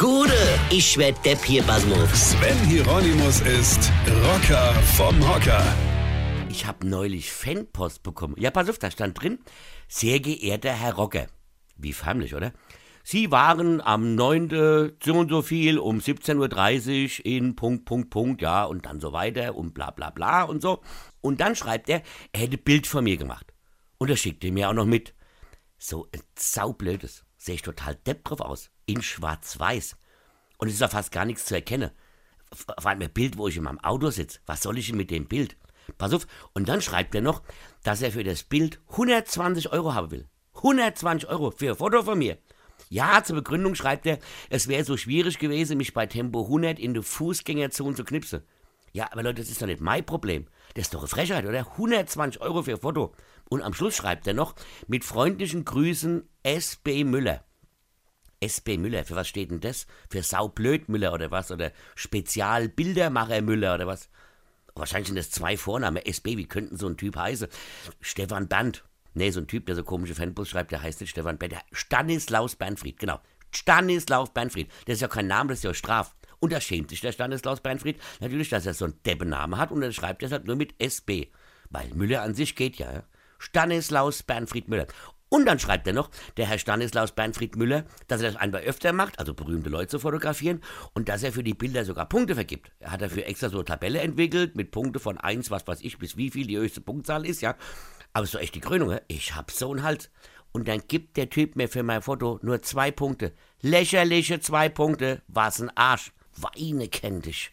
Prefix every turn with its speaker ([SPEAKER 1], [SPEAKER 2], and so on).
[SPEAKER 1] Gude, ich werd Depp hier, Basmus.
[SPEAKER 2] Sven Hieronymus ist Rocker vom Hocker.
[SPEAKER 3] Ich habe neulich Fanpost bekommen. Ja, pass auf, da stand drin, sehr geehrter Herr Rocker. Wie förmlich, oder? Sie waren am 9. so und so viel um 17.30 Uhr in Punkt, Punkt, Punkt, ja, und dann so weiter und bla bla bla und so. Und dann schreibt er, er hätte Bild von mir gemacht. Und er schickte mir auch noch mit. So ein saublödes. Sehe ich total depp drauf aus. In schwarz-weiß. Und es ist ja fast gar nichts zu erkennen. Vor allem ein Bild, wo ich in meinem Auto sitze. Was soll ich denn mit dem Bild? Pass auf. Und dann schreibt er noch, dass er für das Bild 120 Euro haben will. 120 Euro für ein Foto von mir. Ja, zur Begründung schreibt er, es wäre so schwierig gewesen, mich bei Tempo 100 in die Fußgängerzone zu knipsen. Ja, aber Leute, das ist doch nicht mein Problem. Das ist doch eine Frechheit, oder? 120 Euro für ein Foto. Und am Schluss schreibt er noch, mit freundlichen Grüßen S.B. Müller. S.B. Müller, für was steht denn das? Für Saublöd Müller oder was? Oder Spezialbildermacher Müller oder was? Wahrscheinlich sind das zwei Vornamen. S.B., wie könnten so ein Typ heißen? Stefan Band. Nee, so ein Typ, der so komische Fanbus schreibt, der heißt nicht Stefan Band. Stanislaus Bernfried, genau. Stanislaus Bernfried. Das ist ja kein Name, das ist ja Straf. Und da schämt sich der Stanislaus Bernfried natürlich, dass er so einen Deppennamen hat und er schreibt deshalb nur mit SB. Weil Müller an sich geht ja. ja. Stanislaus Bernfried Müller. Und dann schreibt er noch, der Herr Stanislaus Bernfried Müller, dass er das einmal öfter macht, also berühmte Leute zu fotografieren, und dass er für die Bilder sogar Punkte vergibt. Er hat dafür extra so eine Tabelle entwickelt, mit Punkte von 1, was weiß ich, bis wie viel die höchste Punktzahl ist, ja. Aber doch echt die Krönung, ich hab so einen Hals. Und dann gibt der Typ mir für mein Foto nur zwei Punkte. Lächerliche zwei Punkte, was ein Arsch. Weine kennt dich.